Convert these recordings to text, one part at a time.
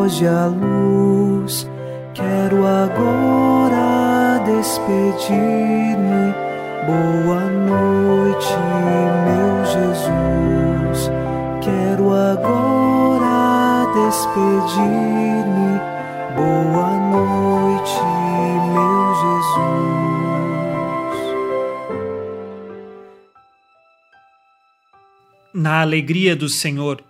Foge a luz. Quero agora despedir-me. Boa noite, meu Jesus. Quero agora despedir-me. Boa noite, meu Jesus. Na alegria do Senhor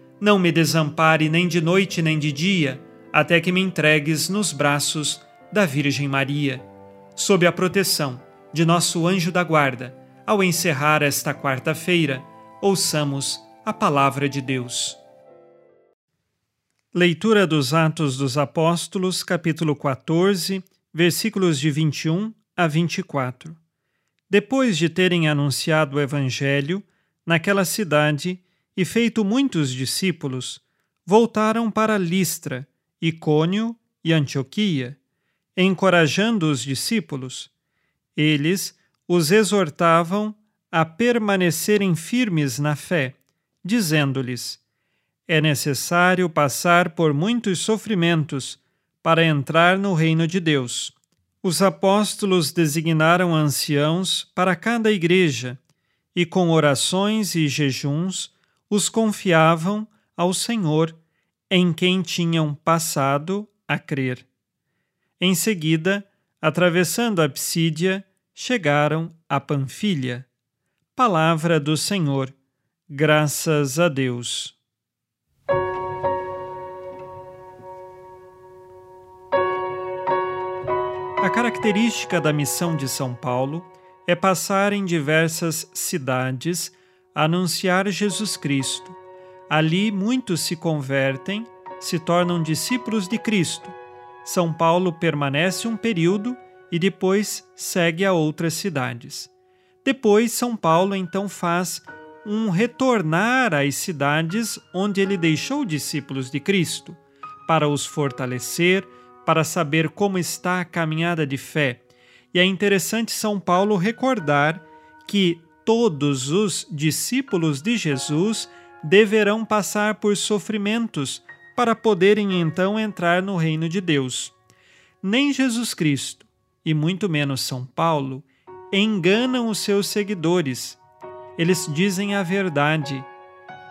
não me desampare nem de noite nem de dia, até que me entregues nos braços da Virgem Maria. Sob a proteção de nosso anjo da guarda, ao encerrar esta quarta-feira, ouçamos a palavra de Deus. Leitura dos Atos dos Apóstolos, capítulo 14, versículos de 21 a 24. Depois de terem anunciado o Evangelho, naquela cidade, e feito muitos discípulos, voltaram para Listra, Icônio e Antioquia, encorajando os discípulos. Eles os exortavam a permanecerem firmes na fé, dizendo-lhes: É necessário passar por muitos sofrimentos para entrar no reino de Deus. Os apóstolos designaram anciãos para cada igreja e, com orações e jejuns, os confiavam ao Senhor, em quem tinham passado a crer. Em seguida, atravessando a Psídia, chegaram a Panfilha. Palavra do Senhor. Graças a Deus. A característica da missão de São Paulo é passar em diversas cidades anunciar Jesus Cristo. Ali muitos se convertem, se tornam discípulos de Cristo. São Paulo permanece um período e depois segue a outras cidades. Depois, São Paulo então faz um retornar às cidades onde ele deixou discípulos de Cristo, para os fortalecer, para saber como está a caminhada de fé. E é interessante São Paulo recordar que todos os discípulos de Jesus deverão passar por sofrimentos para poderem então entrar no reino de Deus. Nem Jesus Cristo, e muito menos São Paulo, enganam os seus seguidores. Eles dizem a verdade.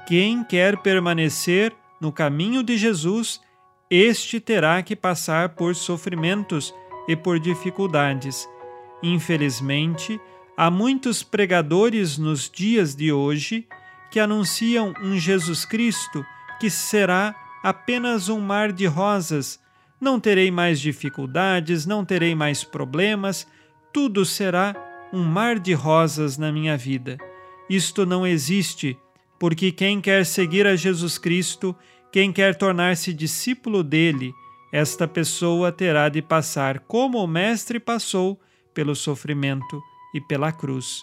Quem quer permanecer no caminho de Jesus, este terá que passar por sofrimentos e por dificuldades. Infelizmente, Há muitos pregadores nos dias de hoje que anunciam um Jesus Cristo que será apenas um mar de rosas. Não terei mais dificuldades, não terei mais problemas, tudo será um mar de rosas na minha vida. Isto não existe, porque quem quer seguir a Jesus Cristo, quem quer tornar-se discípulo dele, esta pessoa terá de passar como o Mestre passou pelo sofrimento e pela cruz.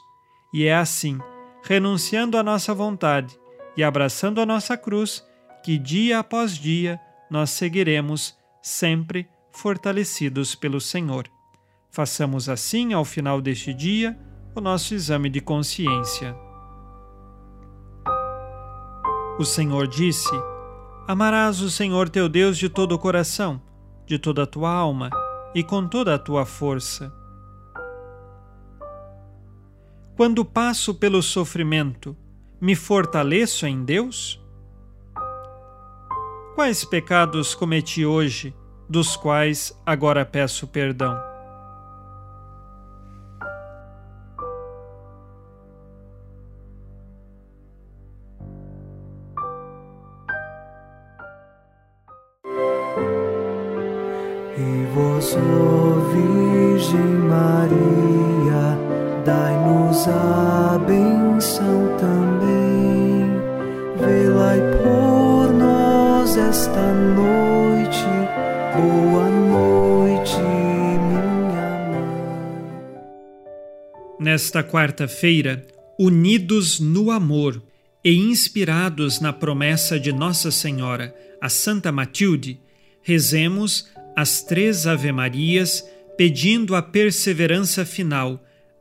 E é assim, renunciando à nossa vontade e abraçando a nossa cruz, que dia após dia nós seguiremos sempre fortalecidos pelo Senhor. Façamos assim, ao final deste dia, o nosso exame de consciência. O Senhor disse: Amarás o Senhor teu Deus de todo o coração, de toda a tua alma e com toda a tua força. Quando passo pelo sofrimento, me fortaleço em Deus? Quais pecados cometi hoje, dos quais agora peço perdão? E vós, Virgem Maria, dai-nos a benção também. Velai por nós esta noite. Boa noite, minha mãe. Nesta quarta-feira, unidos no amor e inspirados na promessa de Nossa Senhora, a Santa Matilde, rezemos as três Ave-Marias, pedindo a perseverança final